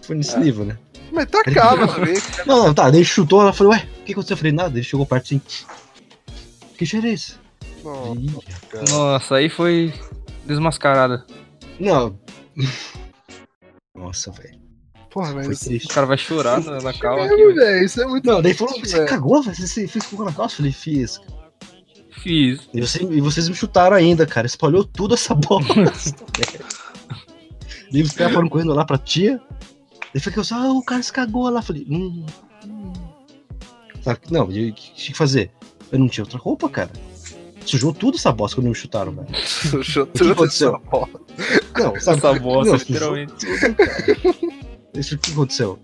Foi nesse Ah. nível, né? Mas tá calma também. Não, não, tá. Daí ele chutou, ela falou, ué, o que aconteceu? Eu falei, nada. Ele chegou perto assim. Que cheiro é esse? Ih, Nossa, aí foi desmascarada. Não. [LAUGHS] Nossa, velho. porra, mas. O cara vai chorar na, na calma aqui. Velho. velho, isso é muito. Não, daí falou, triste, você velho. cagou, velho? Você fez cocô na calça? Eu falei, fiz. Fiz. E, você- e vocês me chutaram ainda, cara. Espalhou tudo essa velho. [LAUGHS] Daí os caras foram correndo lá pra tia. Daí foi que eu só, ah, o cara se cagou lá. Falei, hum. hum. Sabe, Não, o que tinha que fazer? Eu não tinha outra roupa, cara. Sujou tudo essa bosta quando me chutaram, velho. Sujou O que tudo aconteceu? Não? Essa bosta, Não, literalmente. tudo, cara. Isso o que aconteceu?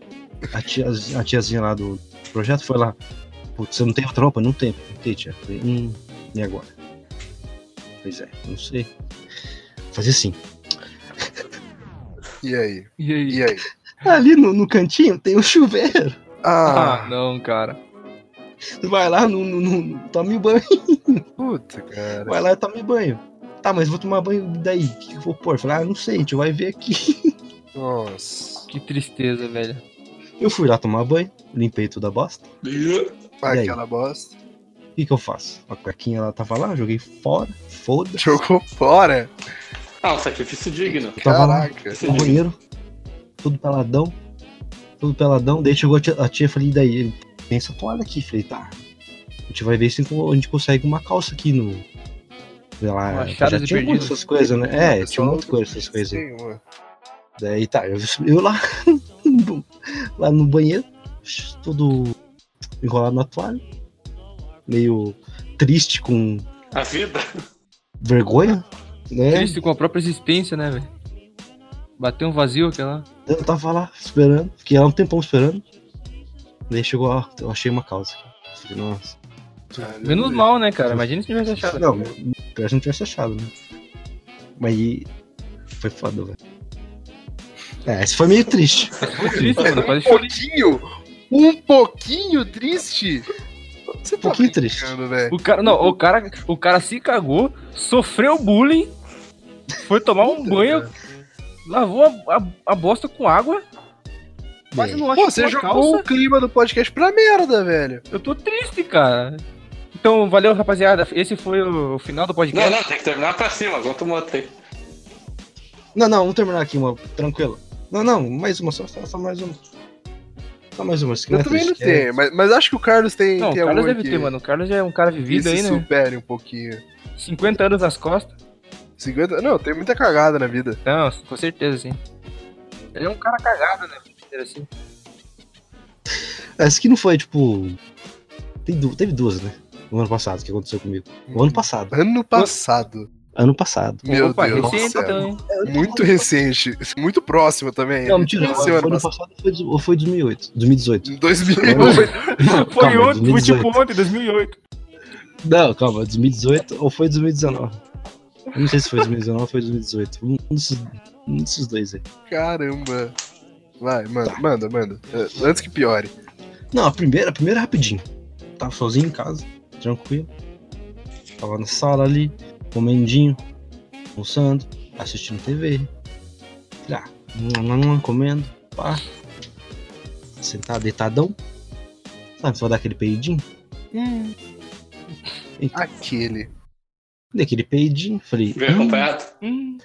A, tia, a tiazinha lá do projeto foi lá. Putz, você não tem outra roupa? Não tem. Não tem, tia. Falei, hum, e agora? Pois é, não sei. Fazer assim. E aí? E aí? E aí? Ali no, no cantinho tem um chuveiro. Ah, Ah, não, cara. [LAUGHS] Vai lá, no, no, no, tome banho. puta, cara. Vai lá e tome banho. Tá, mas vou tomar banho daí. O que, eu vou pôr? Falei, ah, não sei, a gente vai ver aqui. Nossa. Que tristeza, velho. Eu fui lá tomar banho, limpei toda a bosta. Aí? Aquela bosta. O que, que eu faço? A cuequinha ela tava lá, joguei fora, foda. Jogou fora. Ah, um sacrifício digno. Eu tava lá Caraca. no banheiro, tudo peladão, tudo peladão. Daí chegou a tia, a tia falei, e daí? Tem essa toalha aqui. Falei, tá. A gente vai ver se a gente consegue uma calça aqui no. Sei lá, Um achados já tinha perdidos. muitas coisas, né? É, Pessoal, tinha muitas coisas, essas coisas. aí. Sim, mano. Daí tá, eu, eu lá, [LAUGHS] lá no banheiro, todo enrolado na toalha, meio triste com A vida. vergonha, né? Triste com a própria existência, né, velho? Bateu um vazio aquela. Eu tava lá esperando, fiquei lá um tempão esperando. Daí chegou, ó, eu achei uma calça. Falei, nossa. Menos mal, né, cara? Imagina se tivesse achado. Não, pior se não tivesse achado, né? Mas aí foi foda, velho. É, esse foi meio triste. [LAUGHS] Foi triste, mano. Um chorei. pouquinho? Um pouquinho triste? Você tá pouquinho triste. brincando, velho. O cara, não, o cara, o cara se cagou, sofreu bullying, foi tomar um banho, lavou a, a, a bosta com água. Quase não Pô, achou você jogou calça. o clima do podcast pra merda, velho. Eu tô triste, cara. Então, valeu, rapaziada. Esse foi o final do Não, podcast. não, tem que terminar pra cima. Aguenta uma outra aí. Não, não, vamos terminar aqui, uma, tranquilo. Não, não, mais uma, só, só, só mais uma. Só mais uma. Eu é também não é- tenho, mas, mas acho que o Carlos tem, Não, o tem Carlos alguma deve ter, mano. O Carlos já é um cara vivido aí, né? supere um pouquinho. 50 anos nas costas. 50... Não, tem muita cagada na vida. Não, com certeza, sim. Ele é um cara cagado, né? Dizer Assim. Essa aqui não foi, tipo. Tem du- teve duas, né? No ano passado, que aconteceu comigo. O ano passado. Ano passado. Ano passado. Meu Opa, Deus recente, então? Muito recente. Muito próximo também. Não, mentira, Esse foi ano passado ou foi, de- ou foi 2008? 2018. Em 2008. Foi Calma, ontem, foi 2018. tipo ontem, 2008. Não, calma, 2018 ou foi 2019? Eu não sei se foi 2019 ou foi 2018. Um desses, um desses dois aí. Caramba. Vai, manda, manda, manda. Eh, Antes que piore. Não, a primeira, a primeira é rapidinho. Tava sozinho em casa, tranquilo. Tava na sala ali, comendinho, almoçando, assistindo TV. Falei, ah, comendo, pá. Sentado, deitadão. Sabe, só dar aquele peidinho? Aquele. Dei aquele peidinho, falei. Vem hum, acompanhado. Hum,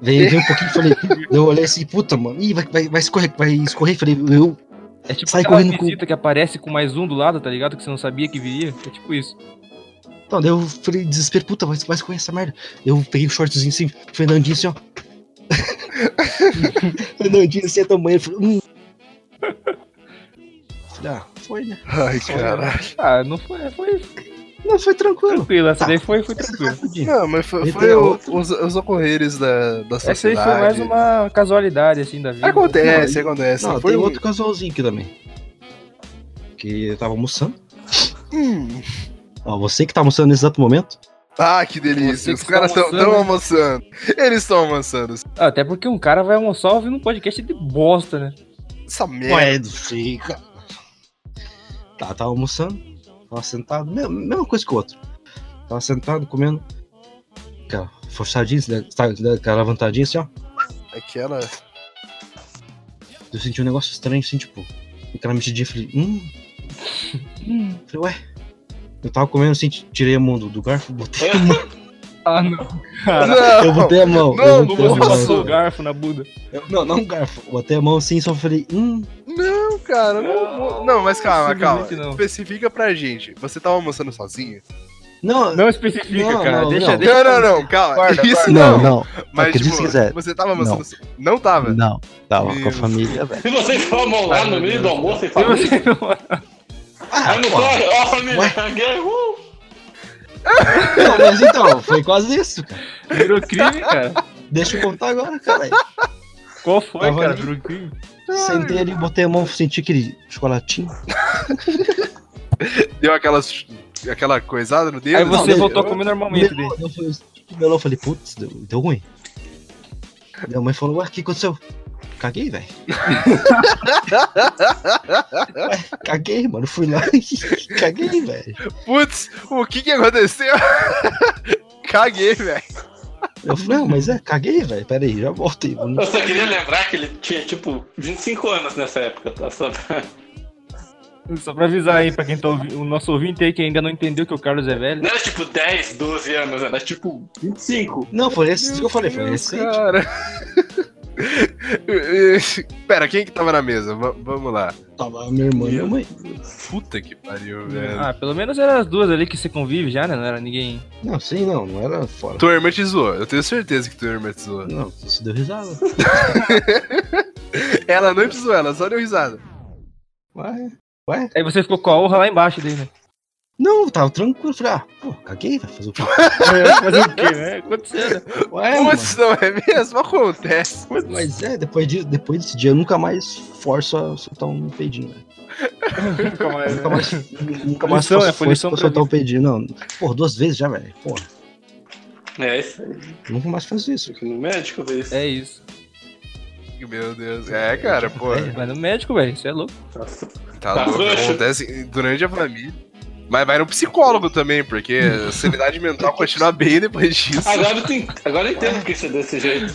Veio, veio um pouquinho, falei. Eu olhei assim, puta, mano, ih, vai, vai, vai escorrer, vai escorrer. Falei, eu. é tipo Sai aquela correndo com- visita que aparece com mais um do lado, tá ligado? Que você não sabia que viria. É tipo isso. Então, daí eu falei, desespero, puta, vai, vai escorrer essa merda. Eu peguei o shortzinho assim, Fernandinho assim, ó. [LAUGHS] Fernandinho assim, até o banheiro, falei, hum. Falei, ah, foi, né? Ai, caralho. Ah, não foi, foi Não, foi tranquilo. tranquilo. Essa Tá. daí foi, foi tranquilo. Não, mas foi, foi a o- os, os ocorreres da, da sociedade. Essa aí foi mais uma casualidade, assim, da vida. Acontece, acontece. Não, foi tem outro casalzinho aqui também. Que eu tava almoçando. Hum. Ó, você que tá almoçando nesse exato momento. Ah, que delícia. que Os caras estão almoçando. Eles estão almoçando. Até porque um cara vai almoçar ouvindo um podcast de bosta, né? Essa merda. Ué, não sei, cara. Tá, tava almoçando. Tava sentado. Mesma, mesma coisa que o outro. Tava sentado comendo. Aquela forçadinha, sabe, aquela levantadinha assim, ó. Aquela. Eu senti um negócio estranho, assim, tipo. Aquela mexidinha, falei, hum. hum. Falei, ué. Eu tava comendo assim, tirei a mão do, do garfo, botei a mão. [LAUGHS] Ah, não. Cara, Eu botei a mão. Não, eu não a mão. passou o garfo na Buda. Eu- não, não um garfo. Botei a mão assim, só falei, hum. não, cara. Não, não, mas calma, calma. Não. Especifica pra gente. Você tava almoçando sozinho? Não, Não especifica, Não, cara. não, deixa, não. deixa. Não, não, não, calma. Guarda, Isso não, não. não. Mas, tipo, se quiser. você tava almoçando. Não, não tava. Não. Tava com Meu a família, velho. Se vocês formam lá no meio do almoço e Se falam. você. Aí não corre, ó a família, caguei, uh! Não, mas então, foi quase isso, cara. Virou crime, cara. Deixa eu contar agora, cara. Qual foi, Tava cara? ali. Virou crime. Sentei ali, botei a mão, senti aquele chocolatinho. Deu aquelas aquela coisada no dedo. Aí você assim, voltou a eu- comer normalmente dele. Melou, eu falei, eu falei, putz, deu, deu ruim. Minha mãe falou, ué, o que aconteceu? Caguei, velho. [LAUGHS] Caguei, mano. Fui lá e [LAUGHS] caguei, velho. Putz, o que que aconteceu? [LAUGHS] Caguei, velho. Eu falei, não, mas é, caguei, velho. Pera aí, já voltei. Eu só queria lembrar que ele tinha, tipo, 25 anos nessa época, tá? Só pra... Só pra avisar aí pra quem tá ouvindo, o nosso ouvinte aí que ainda não entendeu que o Carlos é velho. Não era tipo 10, 12 anos, era tipo 25. Não, foi esse que eu falei, foi recente. cara. [LAUGHS] Pera, quem que tava na mesa? Va- vamos lá. Tava minha irmã e minha mãe. Puta que pariu, velho. Ah, pelo menos eram as duas ali que você convive já, né? Não era ninguém. Não, sim, não, não era fora. Tua irmã te zoou. Eu tenho certeza que tua irmã te zoou. Não, você deu risada. [LAUGHS] Ela não te zoou, ela só deu risada. Ué, ué? Aí você ficou com a honra lá embaixo dele, né? Não, tava tranquilo. Falei, ah, pô, caguei, vai fazer o quê? Fazer o quê, né? Aconteceu, né? Ué. Putz, não é mesmo? Acontece. Mas é, depois, de, depois desse dia eu nunca mais forço a soltar um peidinho, velho. Nunca mais, Nunca mais, nunca mais Punição, faço é punição força pra soltar um peidinho, não. Porra, duas vezes já, velho. Porra, É isso aí. nunca mais faço isso. Fui no médico isso. É isso. Meu Deus. É, cara, pô. É. Vai no médico, velho. Isso é louco. Nossa. Tá Tá louco. Acontece durante a família. Mas vai no psicólogo também, porque a sanidade mental continua bem depois disso. Agora, eu tenho- agora eu entendo porque você é desse jeito.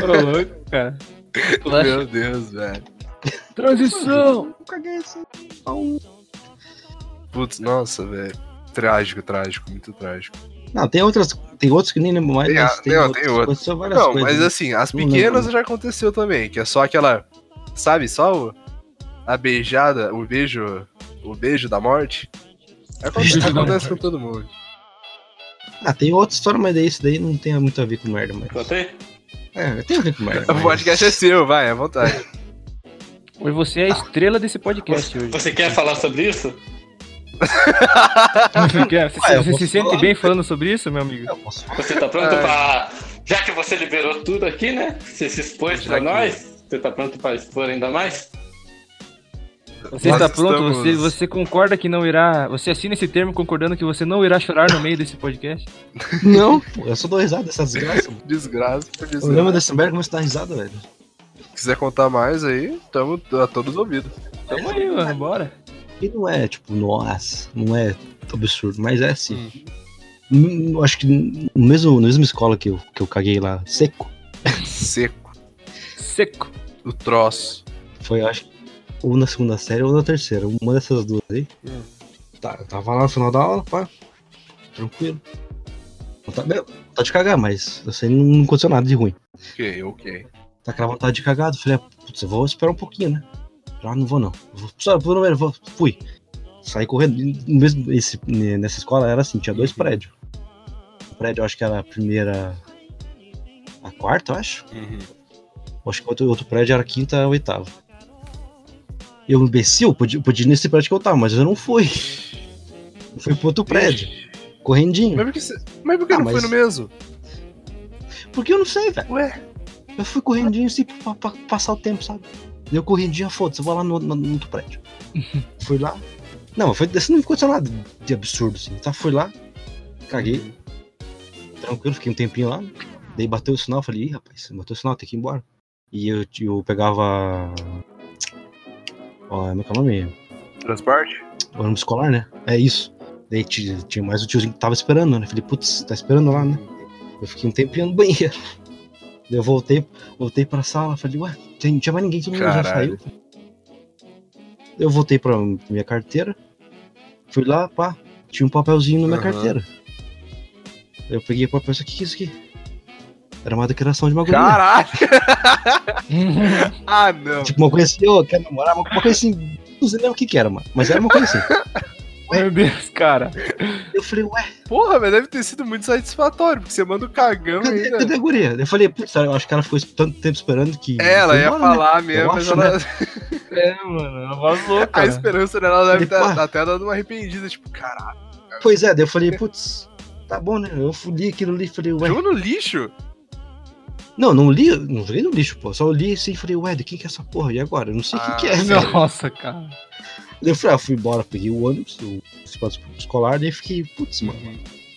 Tô louco, cara. Meu Deus, velho. Transição! Putz, nossa, velho. Trágico, trágico, muito trágico. Não, tem outras. Tem outros que nem lembro mais, Tem a- tem, não, outros. tem outros. Aconteceu várias Não, coisas. mas né? assim, as pequenas já aconteceu também, que é só aquela. Sabe, só o, a beijada, o beijo. O beijo da morte. Acontece, da acontece com todo mundo. Ah, tem outra história, mas daí isso daí não tem muito a ver com merda, mas. Contei? É, tem a ver com merda. [LAUGHS] O mas- podcast é seu, vai, à vontade. Hoje você é a estrela desse podcast hoje. Você quer falar sobre isso? [LAUGHS] Você, quer? Você- Ué, eu você se sente falar. bem falando sobre isso, meu amigo? Você tá pronto Ai. pra. Já que você liberou tudo aqui, né? Você se expôs Já pra que- nós? Você tá pronto pra expor ainda mais? Você Nós está pronto? estamos- Você, você concorda que não irá. Você assina esse termo concordando que você não irá chorar no meio desse podcast? [LAUGHS] Não, pô, eu só dou risada dessa desgraça. mano. Desgraça por desgraça. lembro dessa merda começa a dar risada, velho. Se quiser contar mais aí, tamo a todos ouvidos. Tamo aí, mano, bora. E não é, tipo, nossa, não é absurdo, mas é assim. Hum, Eu acho que no mesmo, na mesma escola que eu, que eu caguei lá, seco, Seco. Seco. O troço. foi, acho, que ou na segunda série ou na terceira, uma dessas duas aí. Hum. Tá, eu tava lá no final da aula, pá, tranquilo. Tá, meu, tá de cagar, mas eu sei não aconteceu nada de ruim. Ok, ok. Tá com a vontade de cagar, eu falei, ah, putz, eu vou esperar um pouquinho, né? Ah, não vou não. Vou, só, vou, no- vou, fui. Saí correndo. Mesmo, esse, nessa escola era assim, tinha dois prédios. O prédio eu acho que era a primeira. A quarta, eu acho. Uhum. Acho que outro, outro prédio era a quinta a oitava. Eu, imbecil, podia, podia ir nesse prédio que eu tava, mas eu não fui. Eu fui pro outro prédio, correndinho. Mas por que, mas por que Ah, não mas- foi no mesmo? Porque eu não sei, velho. Ué? Eu fui correndinho assim pra, pra passar o tempo, sabe? Deu correndinho, foda-se, eu vou lá no, no, no outro prédio. [LAUGHS] fui lá. Não, foi, assim, não aconteceu nada de absurdo, assim. Tá, fui lá, caguei. Tranquilo, fiquei um tempinho lá. Daí bateu o sinal, falei, ih, rapaz, bateu o sinal, tem que ir embora. E eu, eu pegava. Ó, como é que é o nome? Transporte? Ônibus escolar, né? É isso. Daí ti- tinha mais o tiozinho que tava esperando, né? Falei, putz, tá esperando lá, né? Eu fiquei um tempinho no banheiro. [LAUGHS] Eu voltei, voltei pra sala, falei, ué, não tinha mais ninguém, todo mundo já saiu. Eu voltei pra minha carteira, fui lá, pá, tinha um papelzinho na minha Aham. carteira. Eu peguei o papel, o que é isso aqui? Era uma declaração de uma guria. Caralho! [LAUGHS] ah, não. Tipo, uma coisa assim, ô, quer namorar? Uma, coisa assim, não sei nem o que que era, mano. Mas era uma coisa assim. [LAUGHS] Meu Deus, cara. Eu falei, ué, Porra, mas deve ter sido muito satisfatório, porque você manda o cagão cadê, ainda. cadê a guria? Eu falei, putz, eu acho que ela ficou tanto tempo esperando que. É, Ela ia embora, né? falar mesmo, Eu mas acho, ela... É, mano, ela vazou, a cara. esperança dela deve estar pá. até dando uma arrependida, tipo, caralho. Pois é, daí eu falei, putz, tá bom, né? Eu fui- li aquilo ali e falei, ué. Jogou no lixo? Não, não li, não joguei no lixo, pô. Só li assim e falei, ué, de quem que é essa porra? E agora? Eu não sei o Ah, que, que é, velho. Nossa, cara. Eu falei, ah, fui embora, peguei o ônibus, o transporte escolar, daí fiquei, putz, mano,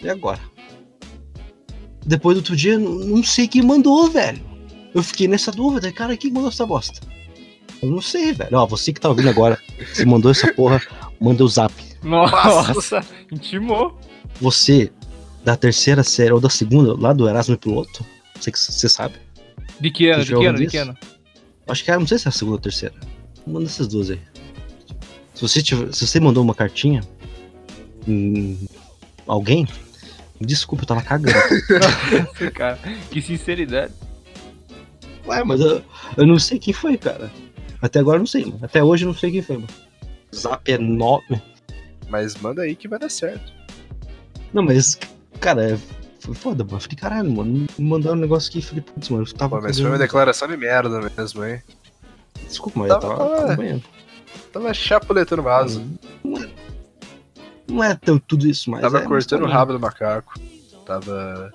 e agora? Depois do outro dia, não, não sei quem mandou, velho. Eu fiquei nessa dúvida, cara, quem mandou essa bosta? Eu não sei, velho. Ó, você que tá ouvindo agora, [LAUGHS] você mandou essa porra, manda o zap. Nossa, intimou. Você, da terceira série ou da segunda, lá do Erasmo Piloto, você que você sabe. De que ano? De que ano? De que ano? Acho que era, não sei se é a segunda ou a terceira. Manda essas duas aí. Se você, tiver, se você mandou uma cartinha em alguém, me desculpa, eu tava cagando. [LAUGHS] Nossa, cara, que sinceridade. Ué, mas eu, eu não sei quem foi, cara. Até agora eu não sei, mano. Até hoje eu não sei quem foi, mano. Zap é 9. Mas manda aí que vai dar certo. Não, mas, cara, é- foi foda, mano. Eu falei, caralho, mano, me mandaram um negócio aqui. Falei, putz, mano, eu tava. Pô, mas foi uma declaração de merda mesmo, hein? Desculpa, mas eu Tava- tava, tava- tava. Tava chapuletando vaso. Não é, não é tão tudo isso, mas. Tava é cortando o historinha. rabo do macaco. Tava.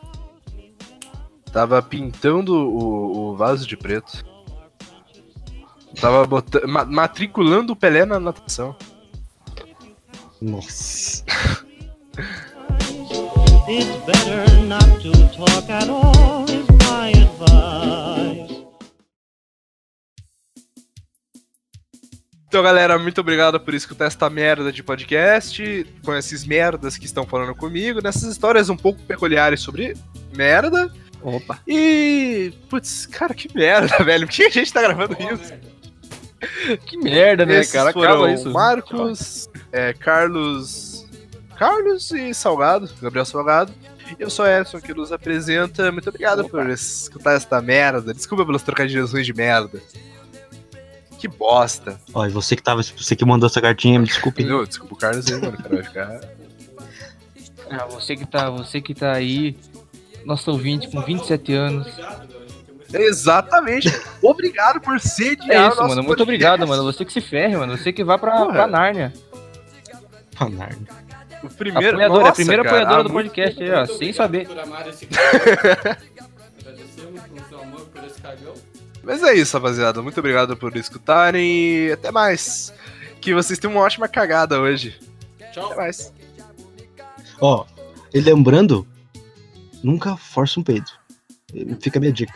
Tava pintando o, o vaso de preto. Tava botando, ma- matriculando o Pelé na natação. Nossa. [LAUGHS] It's better not to talk at all, is my advice. Então, galera, muito obrigado por escutar esta merda de podcast, com esses merdas que estão falando comigo, nessas histórias um pouco peculiares sobre merda. Opa. E. Putz, cara, que merda, [LAUGHS] velho. Por que a gente tá gravando isso? Que merda, né, Esses cara? foram Acaba isso. Marcos, é, Carlos. Carlos e Salgado, Gabriel Salgado. Eu sou Edson que nos apresenta. Muito obrigado Opa. por escutar esta merda. Desculpa pelos trocadilhos ruins de merda. Que bosta. Ó, e você que tava. Você que mandou essa cartinha, me desculpe. Meu, desculpa o Carlos aí, mano. O cara vai ficar. Ah, você que tá, você que tá aí, nosso ouvinte com 27 anos. Exatamente. Obrigado por sediar É o isso, mano. Muito podcast. obrigado, mano. Você que se ferre, mano. Você que vá pra, Porra. pra Nárnia. Panardo. O primeiro. Apoiadora, Nossa, a primeira cara, apoiadora do podcast aí, ó. Sem saber. Agradecemos pelo seu amor por esse cagão. Mas é isso, rapaziada. Muito obrigado por escutarem e até mais. Que vocês tenham uma ótima cagada hoje. Tchau. Até mais. Ó, e lembrando, nunca força um peido. Fica a minha dica.